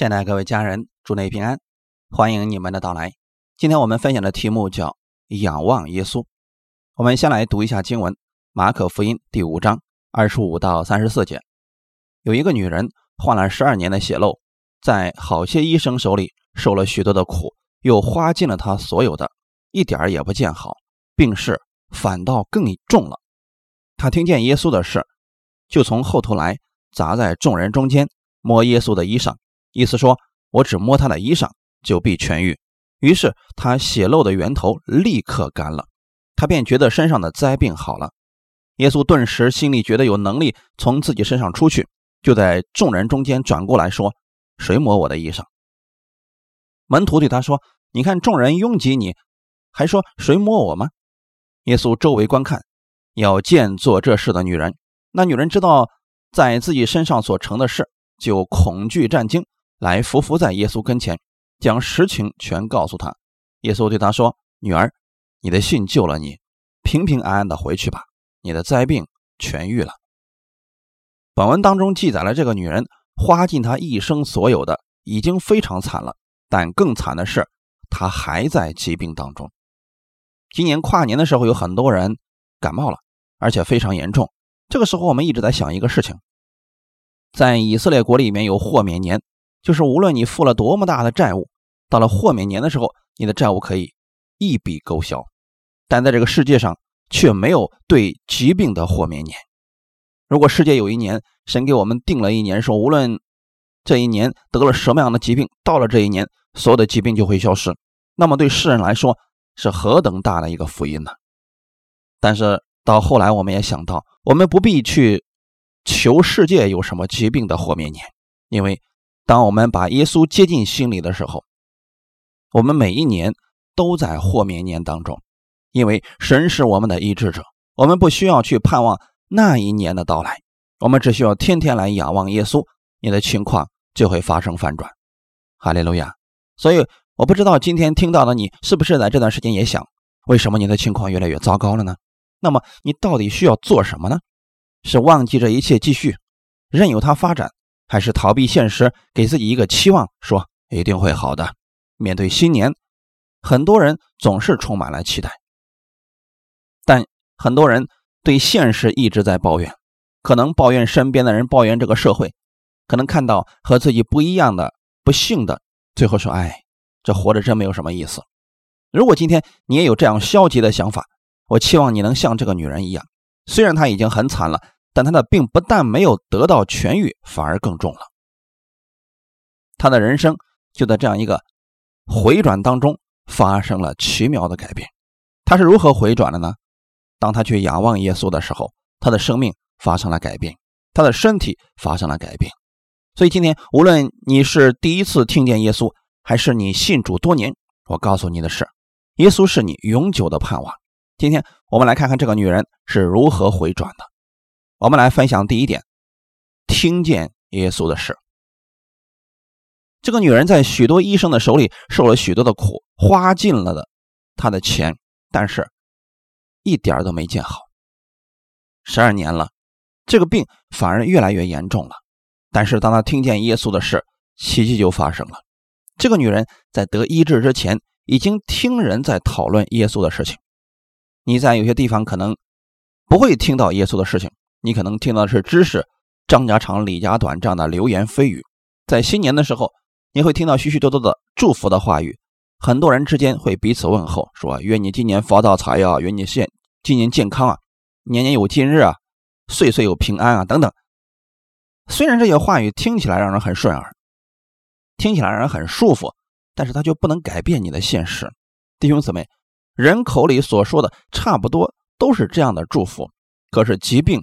亲爱的各位家人，祝内平安，欢迎你们的到来。今天我们分享的题目叫“仰望耶稣”。我们先来读一下经文：马可福音第五章二十五到三十四节。有一个女人患了十二年的血漏，在好些医生手里受了许多的苦，又花尽了她所有的，一点儿也不见好，病势反倒更重了。她听见耶稣的事，就从后头来，砸在众人中间，摸耶稣的衣裳。意思说，我只摸他的衣裳就必痊愈。于是他血漏的源头立刻干了，他便觉得身上的灾病好了。耶稣顿时心里觉得有能力从自己身上出去，就在众人中间转过来说：“谁摸我的衣裳？”门徒对他说：“你看众人拥挤，你还说谁摸我吗？”耶稣周围观看，要见做这事的女人。那女人知道在自己身上所成的事，就恐惧战惊。来伏伏在耶稣跟前，将实情全告诉他。耶稣对他说：“女儿，你的信救了你，平平安安的回去吧，你的灾病痊愈了。”本文当中记载了这个女人花尽她一生所有的，已经非常惨了。但更惨的是，她还在疾病当中。今年跨年的时候，有很多人感冒了，而且非常严重。这个时候，我们一直在想一个事情，在以色列国里面有豁免年。就是无论你付了多么大的债务，到了豁免年的时候，你的债务可以一笔勾销。但在这个世界上却没有对疾病的豁免年。如果世界有一年，神给我们定了一年，说无论这一年得了什么样的疾病，到了这一年，所有的疾病就会消失，那么对世人来说是何等大的一个福音呢？但是到后来，我们也想到，我们不必去求世界有什么疾病的豁免年，因为。当我们把耶稣接进心里的时候，我们每一年都在豁免年当中，因为神是我们的医治者，我们不需要去盼望那一年的到来，我们只需要天天来仰望耶稣，你的情况就会发生反转。哈利路亚！所以我不知道今天听到的你是不是在这段时间也想，为什么你的情况越来越糟糕了呢？那么你到底需要做什么呢？是忘记这一切，继续任由它发展？还是逃避现实，给自己一个期望，说一定会好的。面对新年，很多人总是充满了期待，但很多人对现实一直在抱怨，可能抱怨身边的人，抱怨这个社会，可能看到和自己不一样的不幸的，最后说：“哎，这活着真没有什么意思。”如果今天你也有这样消极的想法，我期望你能像这个女人一样，虽然她已经很惨了。但他的病不但没有得到痊愈，反而更重了。他的人生就在这样一个回转当中发生了奇妙的改变。他是如何回转的呢？当他去仰望耶稣的时候，他的生命发生了改变，他的身体发生了改变。所以今天，无论你是第一次听见耶稣，还是你信主多年，我告诉你的是，耶稣是你永久的盼望。今天我们来看看这个女人是如何回转的。我们来分享第一点，听见耶稣的事。这个女人在许多医生的手里受了许多的苦，花尽了的她的钱，但是一点都没见好。十二年了，这个病反而越来越严重了。但是当她听见耶稣的事，奇迹就发生了。这个女人在得医治之前，已经听人在讨论耶稣的事情。你在有些地方可能不会听到耶稣的事情。你可能听到的是知识，张家长李家短这样的流言蜚语，在新年的时候，你会听到许许多多的祝福的话语，很多人之间会彼此问候，说愿你今年发大财呀，愿你现今年健康啊，年年有今日啊，岁岁有平安啊，等等。虽然这些话语听起来让人很顺耳，听起来让人很舒服，但是它就不能改变你的现实。弟兄姊妹，人口里所说的差不多都是这样的祝福，可是疾病。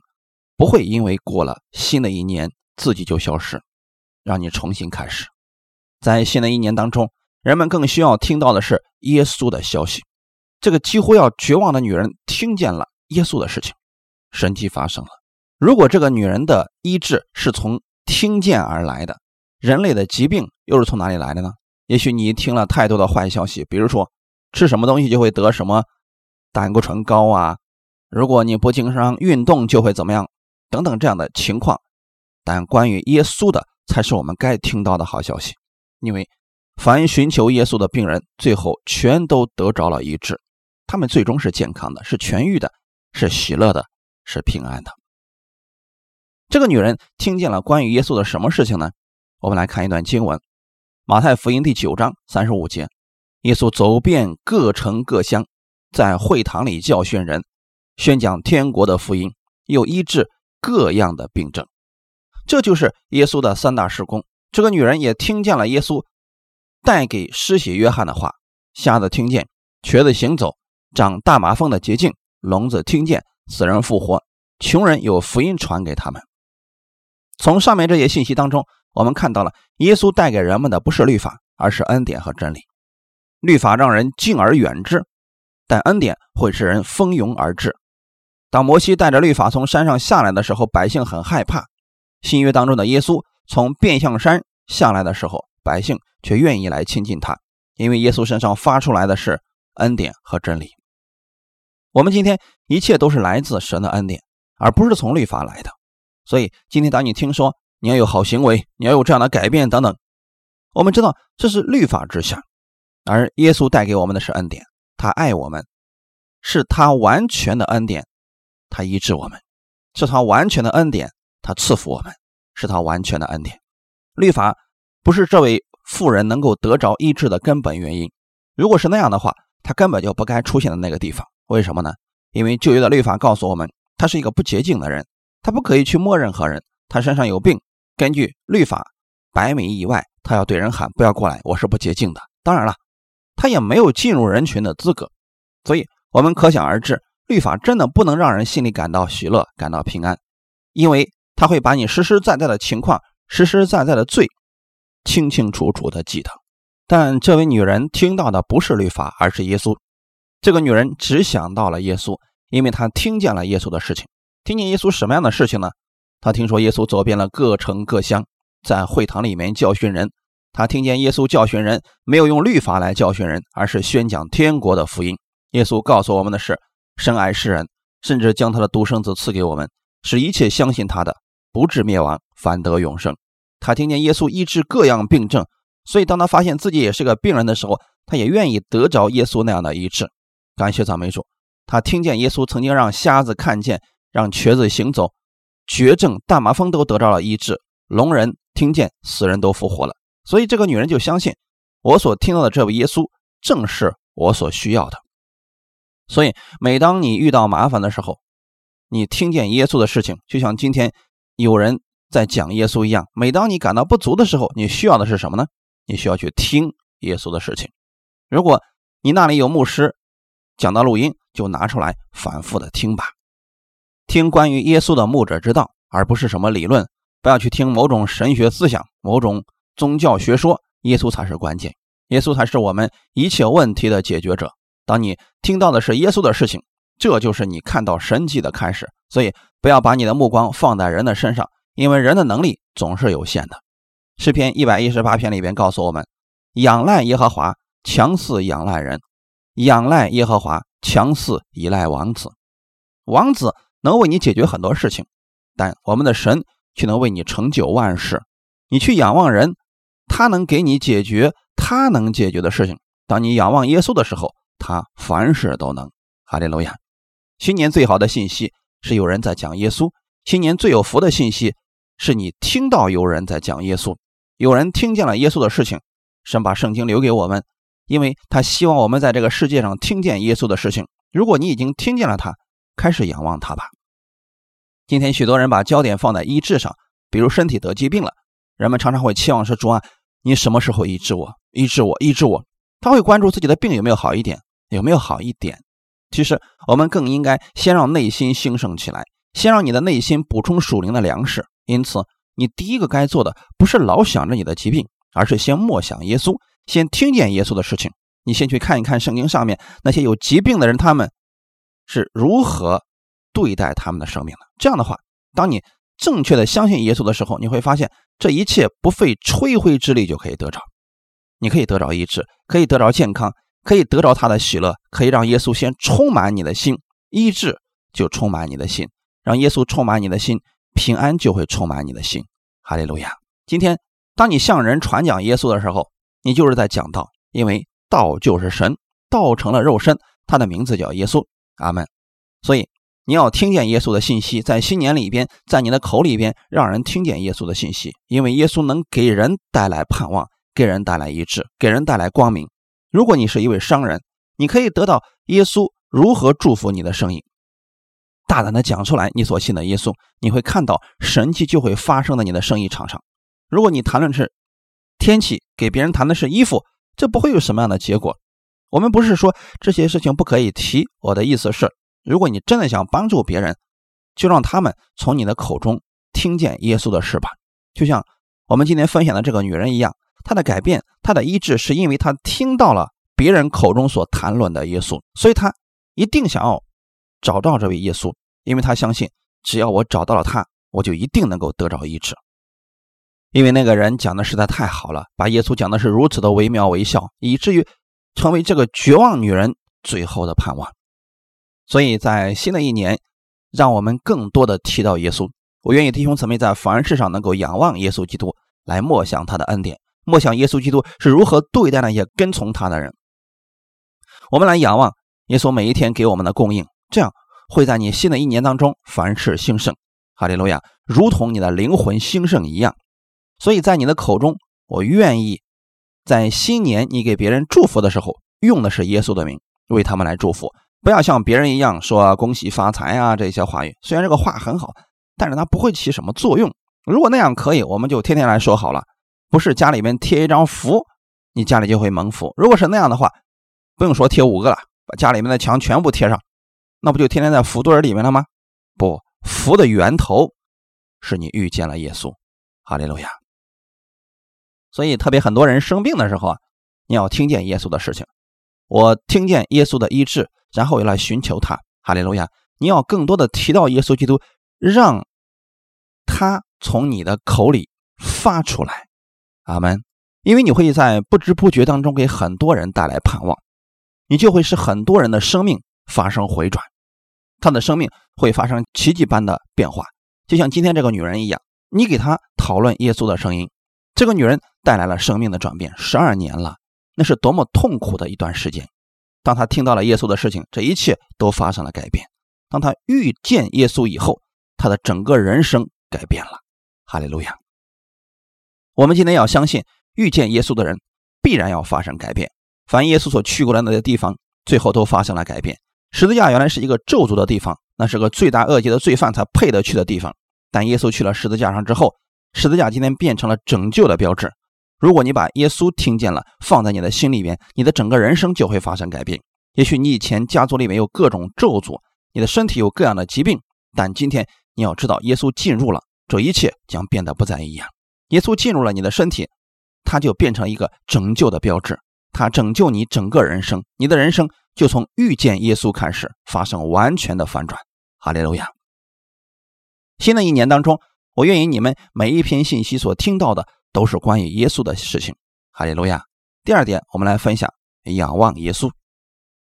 不会因为过了新的一年自己就消失，让你重新开始。在新的一年当中，人们更需要听到的是耶稣的消息。这个几乎要绝望的女人听见了耶稣的事情，神迹发生了。如果这个女人的医治是从听见而来的，人类的疾病又是从哪里来的呢？也许你听了太多的坏消息，比如说吃什么东西就会得什么胆固醇高啊，如果你不经常运动就会怎么样。等等这样的情况，但关于耶稣的才是我们该听到的好消息。因为凡寻求耶稣的病人，最后全都得着了医治，他们最终是健康的，是痊愈的，是喜乐的，是平安的。这个女人听见了关于耶稣的什么事情呢？我们来看一段经文，《马太福音》第九章三十五节：耶稣走遍各城各乡，在会堂里教训人，宣讲天国的福音，又医治各样的病症。这就是耶稣的三大事工。这个女人也听见了耶稣带给施洗约翰的话：瞎子听见，瘸子行走，长大麻风的捷径，聋子听见，死人复活，穷人有福音传给他们。从上面这些信息当中，我们看到了耶稣带给人们的不是律法，而是恩典和真理。律法让人敬而远之，但恩典会使人蜂拥而至。当摩西带着律法从山上下来的时候，百姓很害怕。新约当中的耶稣从变相山下来的时候，百姓却愿意来亲近他，因为耶稣身上发出来的是恩典和真理。我们今天一切都是来自神的恩典，而不是从律法来的。所以今天当你听说你要有好行为，你要有这样的改变等等，我们知道这是律法之下，而耶稣带给我们的是恩典，他爱我们，是他完全的恩典，他医治我们，是他完全的恩典。他赐福我们，是他完全的恩典。律法不是这位妇人能够得着医治的根本原因。如果是那样的话，他根本就不该出现在那个地方。为什么呢？因为旧约的律法告诉我们，他是一个不洁净的人，他不可以去摸任何人。他身上有病，根据律法，百米以外，他要对人喊：“不要过来，我是不洁净的。”当然了，他也没有进入人群的资格。所以，我们可想而知，律法真的不能让人心里感到喜乐、感到平安，因为。他会把你实实在在的情况、实实在在的罪，清清楚楚的记得。但这位女人听到的不是律法，而是耶稣。这个女人只想到了耶稣，因为她听见了耶稣的事情。听见耶稣什么样的事情呢？她听说耶稣走遍了各城各乡，在会堂里面教训人。她听见耶稣教训人，没有用律法来教训人，而是宣讲天国的福音。耶稣告诉我们的是：深爱世人，甚至将他的独生子赐给我们，使一切相信他的。不至灭亡，反得永生。他听见耶稣医治各样病症，所以当他发现自己也是个病人的时候，他也愿意得着耶稣那样的医治。感谢赞美主。他听见耶稣曾经让瞎子看见，让瘸子行走，绝症、大麻风都得到了医治，聋人听见，死人都复活了。所以这个女人就相信，我所听到的这位耶稣正是我所需要的。所以每当你遇到麻烦的时候，你听见耶稣的事情，就像今天。有人在讲耶稣一样，每当你感到不足的时候，你需要的是什么呢？你需要去听耶稣的事情。如果你那里有牧师讲到录音，就拿出来反复的听吧，听关于耶稣的牧者之道，而不是什么理论。不要去听某种神学思想、某种宗教学说，耶稣才是关键，耶稣才是我们一切问题的解决者。当你听到的是耶稣的事情，这就是你看到神迹的开始。所以。不要把你的目光放在人的身上，因为人的能力总是有限的。诗篇一百一十八篇里边告诉我们：仰赖耶和华，强似仰赖人；仰赖耶和华，强似依赖王子。王子能为你解决很多事情，但我们的神却能为你成就万事。你去仰望人，他能给你解决他能解决的事情。当你仰望耶稣的时候，他凡事都能。哈利路亚！新年最好的信息。是有人在讲耶稣。新年最有福的信息是你听到有人在讲耶稣，有人听见了耶稣的事情。神把圣经留给我们，因为他希望我们在这个世界上听见耶稣的事情。如果你已经听见了他，开始仰望他吧。今天许多人把焦点放在医治上，比如身体得疾病了，人们常常会期望说：“主啊，你什么时候医治我？医治我，医治我。”他会关注自己的病有没有好一点，有没有好一点。其实，我们更应该先让内心兴盛起来，先让你的内心补充属灵的粮食。因此，你第一个该做的不是老想着你的疾病，而是先默想耶稣，先听见耶稣的事情。你先去看一看圣经上面那些有疾病的人，他们是如何对待他们的生命的。这样的话，当你正确的相信耶稣的时候，你会发现这一切不费吹灰之力就可以得着，你可以得着医治，可以得着健康。可以得着他的喜乐，可以让耶稣先充满你的心，医治就充满你的心，让耶稣充满你的心，平安就会充满你的心。哈利路亚！今天当你向人传讲耶稣的时候，你就是在讲道，因为道就是神，道成了肉身，他的名字叫耶稣。阿门。所以你要听见耶稣的信息，在新年里边，在你的口里边，让人听见耶稣的信息，因为耶稣能给人带来盼望，给人带来医治，给人带来光明。如果你是一位商人，你可以得到耶稣如何祝福你的生意。大胆的讲出来，你所信的耶稣，你会看到神迹就会发生在你的生意场上。如果你谈论是天气，给别人谈的是衣服，这不会有什么样的结果。我们不是说这些事情不可以提，我的意思是，如果你真的想帮助别人，就让他们从你的口中听见耶稣的事吧。就像我们今天分享的这个女人一样，他的改变，他的医治，是因为他听到了别人口中所谈论的耶稣，所以他一定想要。找到这位耶稣，因为他相信，只要我找到了他，我就一定能够得着医治。因为那个人讲的实在太好了，把耶稣讲的是如此的惟妙惟肖，以至于成为这个绝望女人最后的盼望。所以在新的一年，让我们更多的提到耶稣。我愿意弟兄姊妹在凡事上能够仰望耶稣基督，来默想他的恩典，默想耶稣基督是如何对待那些跟从他的人。我们来仰望耶稣每一天给我们的供应。这样会在你新的一年当中凡事兴盛，哈利路亚，如同你的灵魂兴盛一样。所以在你的口中，我愿意在新年你给别人祝福的时候，用的是耶稣的名为他们来祝福，不要像别人一样说恭喜发财啊这些话语。虽然这个话很好，但是它不会起什么作用。如果那样可以，我们就天天来说好了，不是家里面贴一张符，你家里就会蒙福。如果是那样的话，不用说贴五个了，把家里面的墙全部贴上。那不就天天在福堆里面了吗？不，福的源头是你遇见了耶稣，哈利路亚。所以，特别很多人生病的时候啊，你要听见耶稣的事情。我听见耶稣的医治，然后又来寻求他，哈利路亚。你要更多的提到耶稣基督，让他从你的口里发出来，阿门。因为你会在不知不觉当中给很多人带来盼望，你就会使很多人的生命。发生回转，他的生命会发生奇迹般的变化，就像今天这个女人一样。你给她讨论耶稣的声音，这个女人带来了生命的转变。十二年了，那是多么痛苦的一段时间。当她听到了耶稣的事情，这一切都发生了改变。当她遇见耶稣以后，她的整个人生改变了。哈利路亚！我们今天要相信，遇见耶稣的人必然要发生改变。凡耶稣所去过的那些地方，最后都发生了改变。十字架原来是一个咒诅的地方，那是个罪大恶极的罪犯才配得去的地方。但耶稣去了十字架上之后，十字架今天变成了拯救的标志。如果你把耶稣听见了，放在你的心里面，你的整个人生就会发生改变。也许你以前家族里面有各种咒诅，你的身体有各样的疾病，但今天你要知道，耶稣进入了，这一切将变得不再一样。耶稣进入了你的身体，他就变成一个拯救的标志，他拯救你整个人生，你的人生。就从遇见耶稣开始发生完全的反转，哈利路亚！新的一年当中，我愿意你们每一篇信息所听到的都是关于耶稣的事情，哈利路亚！第二点，我们来分享仰望耶稣。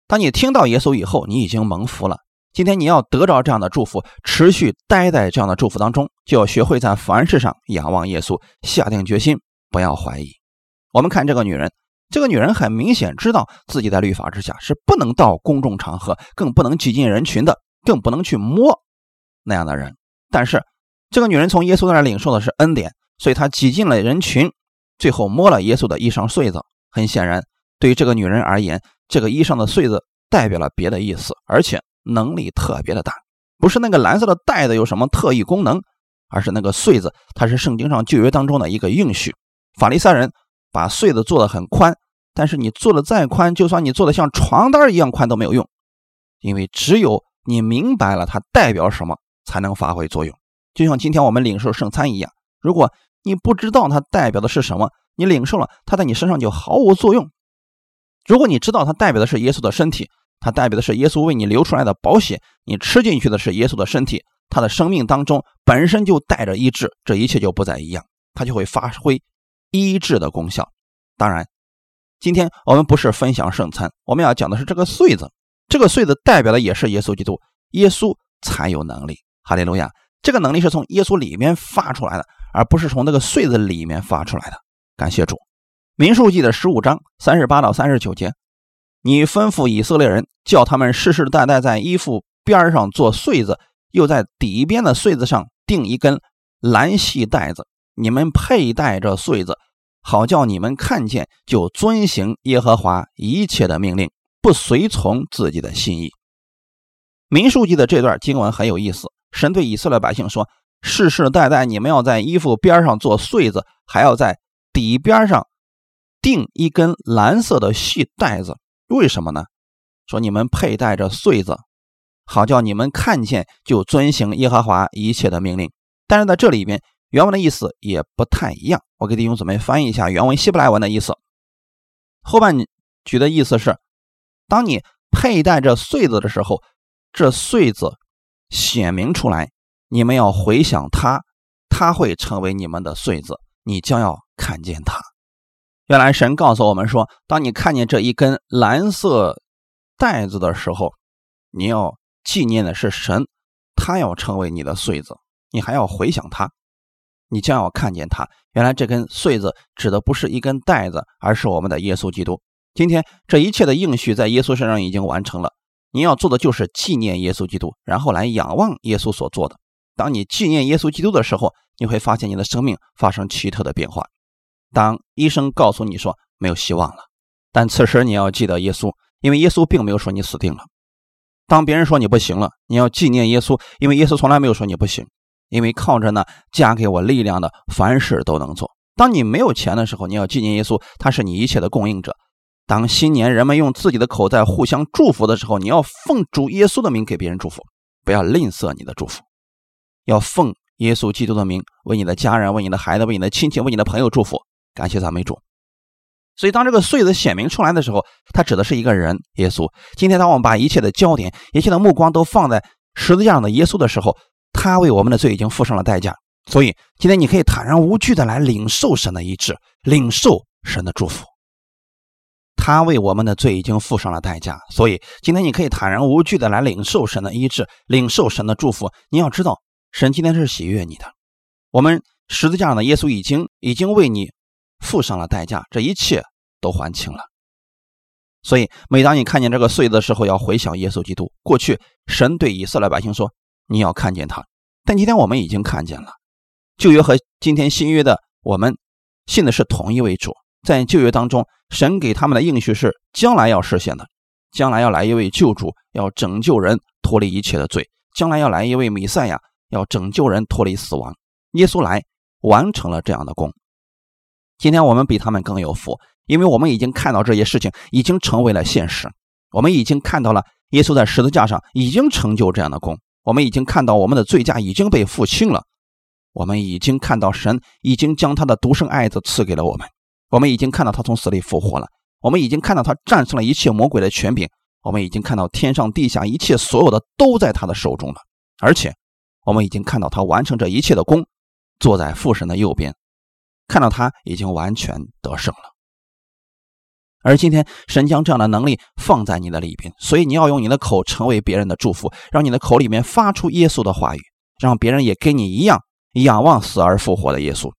当你听到耶稣以后，你已经蒙福了。今天你要得着这样的祝福，持续待在这样的祝福当中，就要学会在凡事上仰望耶稣，下定决心，不要怀疑。我们看这个女人。这个女人很明显知道自己在律法之下是不能到公众场合，更不能挤进人群的，更不能去摸那样的人。但是这个女人从耶稣那儿领受的是恩典，所以她挤进了人群，最后摸了耶稣的衣裳穗子。很显然，对于这个女人而言，这个衣裳的穗子代表了别的意思，而且能力特别的大。不是那个蓝色的带子有什么特异功能，而是那个穗子，它是圣经上旧约当中的一个应许。法利赛人。把穗子做的很宽，但是你做的再宽，就算你做的像床单一样宽都没有用，因为只有你明白了它代表什么，才能发挥作用。就像今天我们领受圣餐一样，如果你不知道它代表的是什么，你领受了，它在你身上就毫无作用。如果你知道它代表的是耶稣的身体，它代表的是耶稣为你流出来的宝血，你吃进去的是耶稣的身体，他的生命当中本身就带着医治，这一切就不再一样，它就会发挥。医治的功效，当然，今天我们不是分享圣餐，我们要讲的是这个穗子。这个穗子代表的也是耶稣基督，耶稣才有能力。哈利路亚！这个能力是从耶稣里面发出来的，而不是从那个穗子里面发出来的。感谢主。民数记的十五章三十八到三十九节，你吩咐以色列人，叫他们世世代代在衣服边上做穗子，又在底边的穗子上钉一根蓝细带子，你们佩戴着穗子，好叫你们看见就遵行耶和华一切的命令，不随从自己的心意。民书记的这段经文很有意思，神对以色列百姓说：世世代代你们要在衣服边上做穗子，还要在底边上。钉一根蓝色的细带子，为什么呢？说你们佩戴着穗子，好叫你们看见就遵行耶和华一切的命令。但是在这里边，原文的意思也不太一样。我给弟兄姊妹翻译一下原文希伯来文的意思。后半句的意思是：当你佩戴着穗子的时候，这穗子显明出来，你们要回想它，它会成为你们的穗子，你将要看见它。原来神告诉我们说，当你看见这一根蓝色带子的时候，你要纪念的是神，他要成为你的穗子，你还要回想他，你将要看见他。原来这根穗子指的不是一根带子，而是我们的耶稣基督。今天这一切的应许在耶稣身上已经完成了，你要做的就是纪念耶稣基督，然后来仰望耶稣所做的。当你纪念耶稣基督的时候，你会发现你的生命发生奇特的变化。当医生告诉你说没有希望了，但此时你要记得耶稣，因为耶稣并没有说你死定了。当别人说你不行了，你要纪念耶稣，因为耶稣从来没有说你不行。因为靠着呢加给我力量的，凡事都能做。当你没有钱的时候，你要纪念耶稣，他是你一切的供应者。当新年人们用自己的口在互相祝福的时候，你要奉主耶稣的名给别人祝福，不要吝啬你的祝福，要奉耶稣基督的名为你的家人、为你的孩子、为你的亲戚、为你的朋友祝福。感谢赞美主。所以，当这个穗子显明出来的时候，它指的是一个人——耶稣。今天，当我们把一切的焦点、一切的目光都放在十字架上的耶稣的时候，他为我们的罪已经付上了代价。所以，今天你可以坦然无惧的来领受神的医治，领受神的祝福。他为我们的罪已经付上了代价，所以今天你可以坦然无惧的来领受神的医治，领受神的祝福。你要知道，神今天是喜悦你的。我们十字架上的耶稣已经已经为你。付上了代价，这一切都还清了。所以，每当你看见这个穗子的时候，要回想耶稣基督。过去，神对以色列百姓说：“你要看见他。”但今天我们已经看见了。旧约和今天新约的我们信的是同一位主。在旧约当中，神给他们的应许是将来要实现的，将来要来一位救主，要拯救人脱离一切的罪；将来要来一位弥赛亚，要拯救人脱离死亡。耶稣来完成了这样的功。今天我们比他们更有福，因为我们已经看到这些事情已经成为了现实。我们已经看到了耶稣在十字架上已经成就这样的功，我们已经看到我们的罪价已经被付清了，我们已经看到神已经将他的独生爱子赐给了我们，我们已经看到他从死里复活了，我们已经看到他战胜了一切魔鬼的权柄，我们已经看到天上地下一切所有的都在他的手中了，而且我们已经看到他完成这一切的功，坐在父神的右边。看到他已经完全得胜了，而今天神将这样的能力放在你的里边，所以你要用你的口成为别人的祝福，让你的口里面发出耶稣的话语，让别人也跟你一样仰望死而复活的耶稣。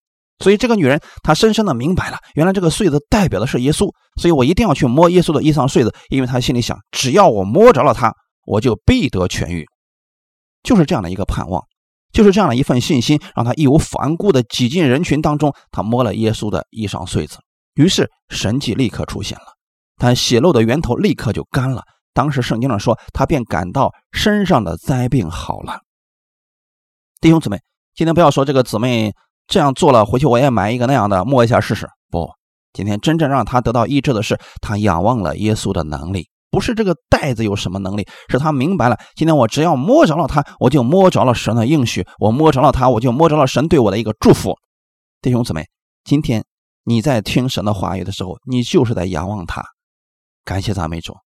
所以这个女人她深深的明白了，原来这个穗子代表的是耶稣，所以我一定要去摸耶稣的衣裳穗子，因为她心里想，只要我摸着了他，我就必得痊愈，就是这样的一个盼望。就是这样的一份信心，让他义无反顾地挤进人群当中。他摸了耶稣的衣裳穗子，于是神迹立刻出现了，他血漏的源头立刻就干了。当时圣经上说，他便感到身上的灾病好了。弟兄姊妹，今天不要说这个姊妹这样做了，回去我也买一个那样的摸一下试试。不，今天真正让他得到医治的是他仰望了耶稣的能力。不是这个袋子有什么能力，是他明白了。今天我只要摸着了它，我就摸着了神的应许；我摸着了它，我就摸着了神对我的一个祝福。弟兄姊妹，今天你在听神的话语的时候，你就是在仰望他。感谢赞美主。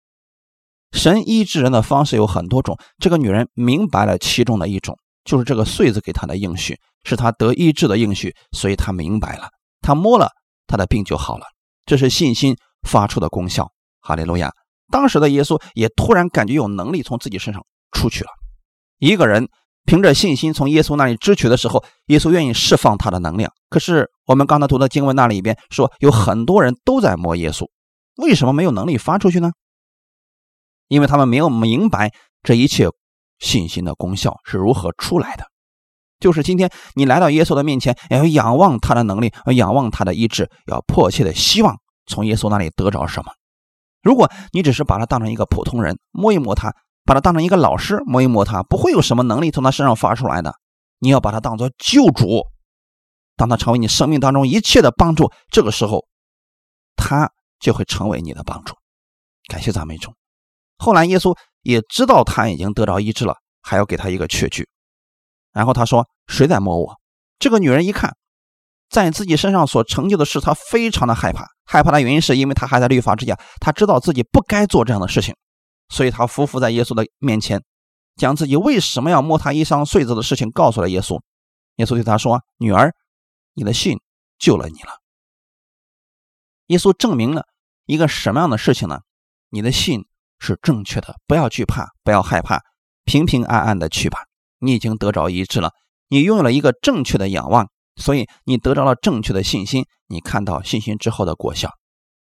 神医治人的方式有很多种，这个女人明白了其中的一种，就是这个穗子给她的应许，是她得医治的应许，所以她明白了，她摸了，她的病就好了。这是信心发出的功效。哈利路亚。当时的耶稣也突然感觉有能力从自己身上出去了。一个人凭着信心从耶稣那里支取的时候，耶稣愿意释放他的能量。可是我们刚才读的经文那里边说，有很多人都在摸耶稣，为什么没有能力发出去呢？因为他们没有明白这一切信心的功效是如何出来的。就是今天你来到耶稣的面前，要仰望他的能力，要仰望他的意志，要迫切的希望从耶稣那里得着什么。如果你只是把他当成一个普通人，摸一摸他，把他当成一个老师，摸一摸他，不会有什么能力从他身上发出来的。你要把他当做救主，当他成为你生命当中一切的帮助，这个时候，他就会成为你的帮助。感谢赞美主。后来耶稣也知道他已经得着医治了，还要给他一个确据。然后他说：“谁在摸我？”这个女人一看，在自己身上所成就的事，他非常的害怕。害怕的原因是因为他还在律法之下，他知道自己不该做这样的事情，所以他匍匐在耶稣的面前，将自己为什么要摸他衣裳穗子的事情告诉了耶稣。耶稣对他说：“女儿，你的信救了你了。”耶稣证明了一个什么样的事情呢？你的信是正确的，不要惧怕，不要害怕，平平安安的去吧。你已经得着医治了，你拥有了一个正确的仰望，所以你得着了正确的信心。你看到信心之后的果效。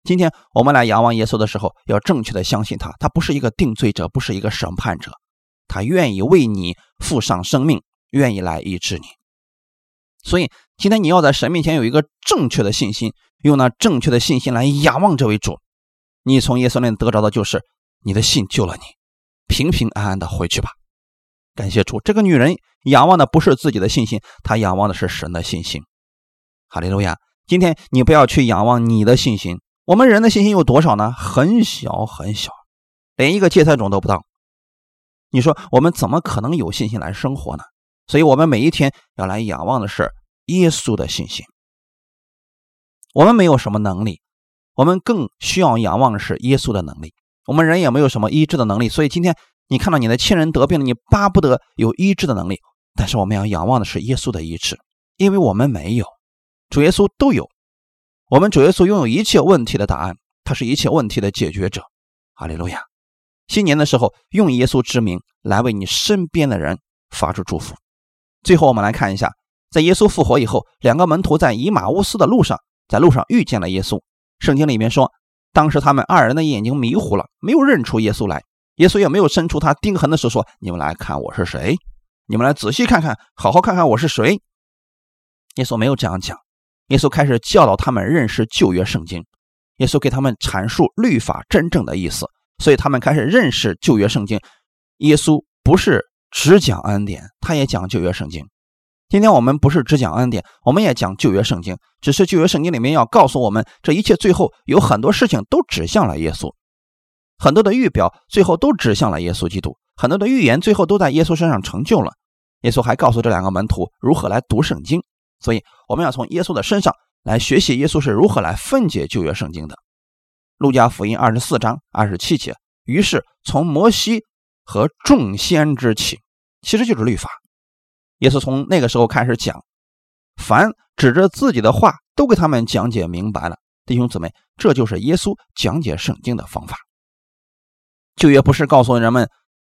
今天我们来仰望耶稣的时候，要正确的相信他，他不是一个定罪者，不是一个审判者，他愿意为你付上生命，愿意来医治你。所以今天你要在神面前有一个正确的信心，用那正确的信心来仰望这位主。你从耶稣那里得着的就是你的信救了你，平平安安的回去吧。感谢主，这个女人仰望的不是自己的信心，她仰望的是神的信心。哈利路亚！今天你不要去仰望你的信心，我们人的信心有多少呢？很小很小，连一个芥菜种都不到。你说我们怎么可能有信心来生活呢？所以，我们每一天要来仰望的是耶稣的信心。我们没有什么能力，我们更需要仰望的是耶稣的能力。我们人也没有什么医治的能力，所以今天。你看到你的亲人得病了，你巴不得有医治的能力，但是我们要仰望的是耶稣的医治，因为我们没有，主耶稣都有。我们主耶稣拥有一切问题的答案，他是一切问题的解决者。哈利路亚！新年的时候，用耶稣之名来为你身边的人发出祝福。最后，我们来看一下，在耶稣复活以后，两个门徒在以马乌斯的路上，在路上遇见了耶稣。圣经里面说，当时他们二人的眼睛迷糊了，没有认出耶稣来。耶稣也没有伸出他钉痕的手，说：“你们来看我是谁？你们来仔细看看，好好看看我是谁。”耶稣没有这样讲。耶稣开始教导他们认识旧约圣经。耶稣给他们阐述律法真正的意思，所以他们开始认识旧约圣经。耶稣不是只讲恩典，他也讲旧约圣经。今天我们不是只讲恩典，我们也讲旧约圣经。只是旧约圣经里面要告诉我们，这一切最后有很多事情都指向了耶稣。很多的预表最后都指向了耶稣基督，很多的预言最后都在耶稣身上成就了。耶稣还告诉这两个门徒如何来读圣经，所以我们要从耶稣的身上来学习耶稣是如何来分解旧约圣经的。路加福音二十四章二十七节，于是从摩西和众先知起，其实就是律法。耶稣从那个时候开始讲，凡指着自己的话都给他们讲解明白了。弟兄姊妹，这就是耶稣讲解圣经的方法。旧约不是告诉人们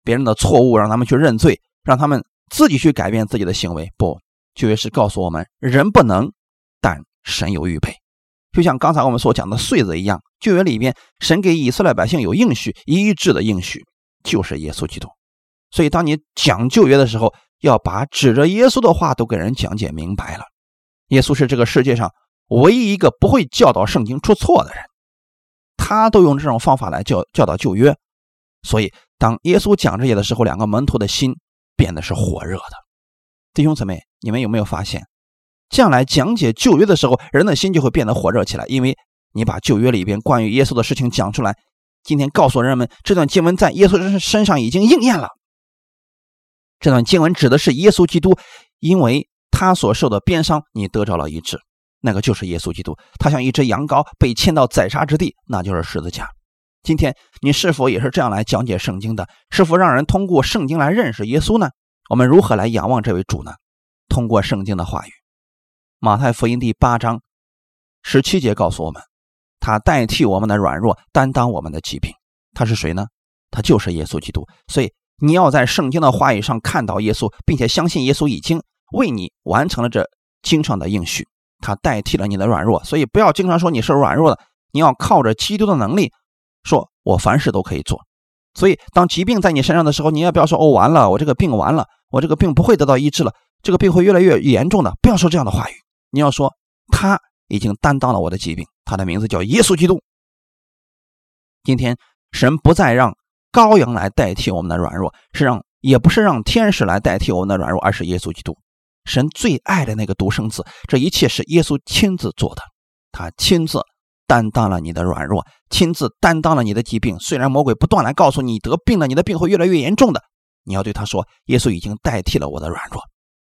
别人的错误，让他们去认罪，让他们自己去改变自己的行为。不，旧约是告诉我们人不能，但神有预备。就像刚才我们所讲的穗子一样，旧约里边神给以色列百姓有应许，一致的应许就是耶稣基督。所以，当你讲旧约的时候，要把指着耶稣的话都给人讲解明白了。耶稣是这个世界上唯一一个不会教导圣经出错的人，他都用这种方法来教教导旧约。所以，当耶稣讲这些的时候，两个门徒的心变得是火热的。弟兄姊妹，你们有没有发现，这样来讲解旧约的时候，人的心就会变得火热起来？因为你把旧约里边关于耶稣的事情讲出来，今天告诉人们，这段经文在耶稣身身上已经应验了。这段经文指的是耶稣基督，因为他所受的鞭伤，你得着了医治。那个就是耶稣基督，他像一只羊羔被牵到宰杀之地，那就是十字架。今天你是否也是这样来讲解圣经的？是否让人通过圣经来认识耶稣呢？我们如何来仰望这位主呢？通过圣经的话语，马太福音第八章十七节告诉我们，他代替我们的软弱，担当我们的疾病。他是谁呢？他就是耶稣基督。所以你要在圣经的话语上看到耶稣，并且相信耶稣已经为你完成了这经上的应许，他代替了你的软弱。所以不要经常说你是软弱的，你要靠着基督的能力，说我凡事都可以做。所以当疾病在你身上的时候，你也不要说哦完了，我这个病完了，我这个病不会得到医治了，这个病会越来越严重的。不要说这样的话语，你要说他已经担当了我的疾病，他的名字叫耶稣基督。今天神不再让。羔羊来代替我们的软弱，是让也不是让天使来代替我们的软弱，而是耶稣基督，神最爱的那个独生子。这一切是耶稣亲自做的，他亲自担当了你的软弱，亲自担当了你的疾病。虽然魔鬼不断来告诉你得病了，你的病会越来越严重的，你要对他说：耶稣已经代替了我的软弱，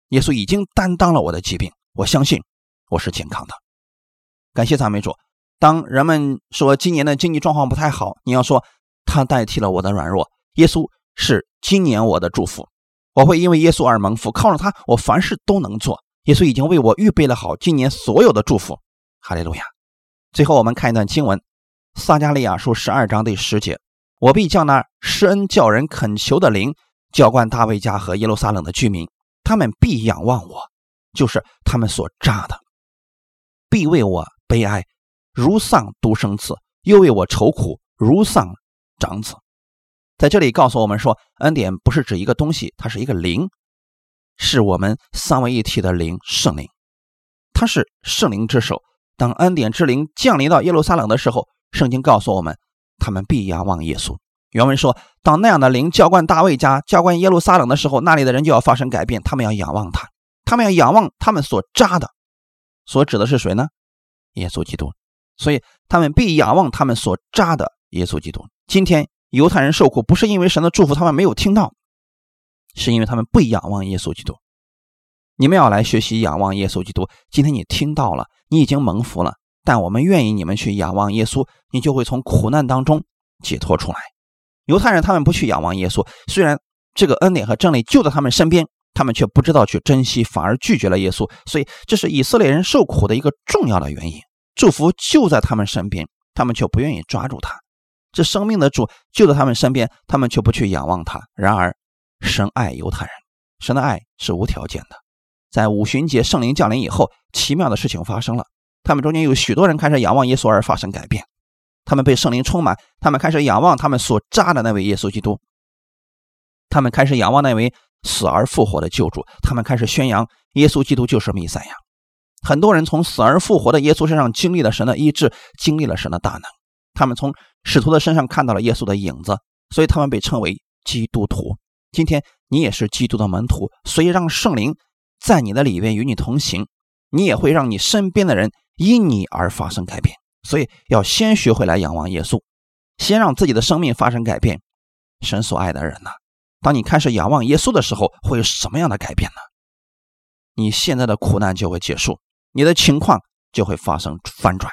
耶稣已经担当了我的疾病。我相信我是健康的。感谢赞美主。当人们说今年的经济状况不太好，你要说。他代替了我的软弱，耶稣是今年我的祝福，我会因为耶稣而蒙福，靠着他，我凡事都能做。耶稣已经为我预备了好今年所有的祝福，哈利路亚。最后我们看一段经文，撒加利亚书十二章第十节：我必叫那施恩叫人恳求的灵浇灌大卫家和耶路撒冷的居民，他们必仰望我，就是他们所扎的，必为我悲哀，如丧独生子，又为我愁苦，如丧。长子在这里告诉我们说，恩典不是指一个东西，它是一个灵，是我们三位一体的灵，圣灵，它是圣灵之手。当恩典之灵降临到耶路撒冷的时候，圣经告诉我们，他们必仰望耶稣。原文说，当那样的灵浇灌大卫家、浇灌耶路撒冷的时候，那里的人就要发生改变，他们要仰望他，他们要仰望他们所扎的，所指的是谁呢？耶稣基督。所以他们必仰望他们所扎的耶稣基督。今天犹太人受苦，不是因为神的祝福他们没有听到，是因为他们不仰望耶稣基督。你们要来学习仰望耶稣基督。今天你听到了，你已经蒙福了，但我们愿意你们去仰望耶稣，你就会从苦难当中解脱出来。犹太人他们不去仰望耶稣，虽然这个恩典和真理就在他们身边，他们却不知道去珍惜，反而拒绝了耶稣。所以这是以色列人受苦的一个重要的原因。祝福就在他们身边，他们却不愿意抓住它。这生命的主就在他们身边，他们却不去仰望他。然而，神爱犹太人，神的爱是无条件的。在五旬节圣灵降临以后，奇妙的事情发生了。他们中间有许多人开始仰望耶稣而发生改变，他们被圣灵充满，他们开始仰望他们所扎的那位耶稣基督，他们开始仰望那位死而复活的救主，他们开始宣扬耶稣基督就是弥赛亚。很多人从死而复活的耶稣身上经历了神的医治，经历了神的大能。他们从使徒的身上看到了耶稣的影子，所以他们被称为基督徒。今天你也是基督的门徒，所以让圣灵在你的里边与你同行，你也会让你身边的人因你而发生改变。所以要先学会来仰望耶稣，先让自己的生命发生改变。神所爱的人呐，当你开始仰望耶稣的时候，会有什么样的改变呢？你现在的苦难就会结束，你的情况就会发生翻转。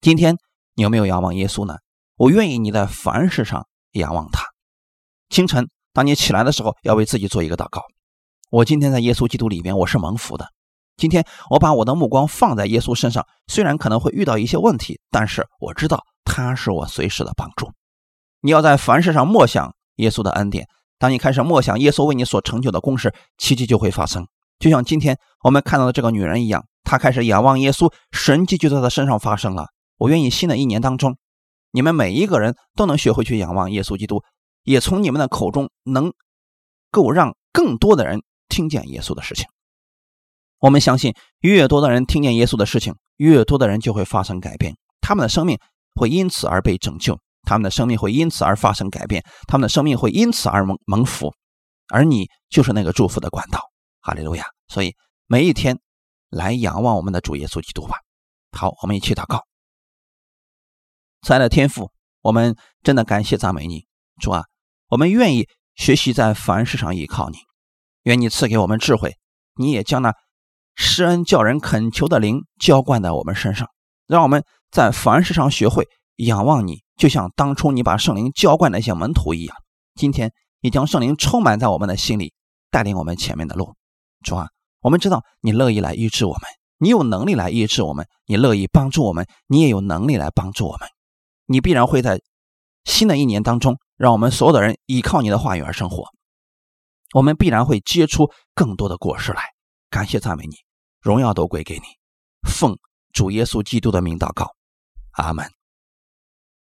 今天。你有没有仰望耶稣呢？我愿意你在凡事上仰望他。清晨，当你起来的时候，要为自己做一个祷告。我今天在耶稣基督里面，我是蒙福的。今天我把我的目光放在耶稣身上，虽然可能会遇到一些问题，但是我知道他是我随时的帮助。你要在凡事上默想耶稣的恩典。当你开始默想耶稣为你所成就的功事，奇迹就会发生。就像今天我们看到的这个女人一样，她开始仰望耶稣，神迹就在她身上发生了。我愿意新的一年当中，你们每一个人都能学会去仰望耶稣基督，也从你们的口中能够让更多的人听见耶稣的事情。我们相信，越多的人听见耶稣的事情，越多的人就会发生改变，他们的生命会因此而被拯救，他们的生命会因此而发生改变，他们的生命会因此而蒙蒙福，而你就是那个祝福的管道。哈利路亚！所以每一天来仰望我们的主耶稣基督吧。好，我们一起祷告。亲爱的天父，我们真的感谢赞美你，主啊，我们愿意学习在凡事上依靠你，愿你赐给我们智慧，你也将那施恩叫人恳求的灵浇灌在我们身上，让我们在凡事上学会仰望你，就像当初你把圣灵浇灌那些门徒一样。今天你将圣灵充满在我们的心里，带领我们前面的路。主啊，我们知道你乐意来医治我们，你有能力来医治我们，你乐意帮助我们，你也有能力来帮助我们。你必然会在新的一年当中让我们所有的人依靠你的话语而生活，我们必然会结出更多的果实来。感谢赞美你，荣耀都归给你。奉主耶稣基督的名祷告，阿门。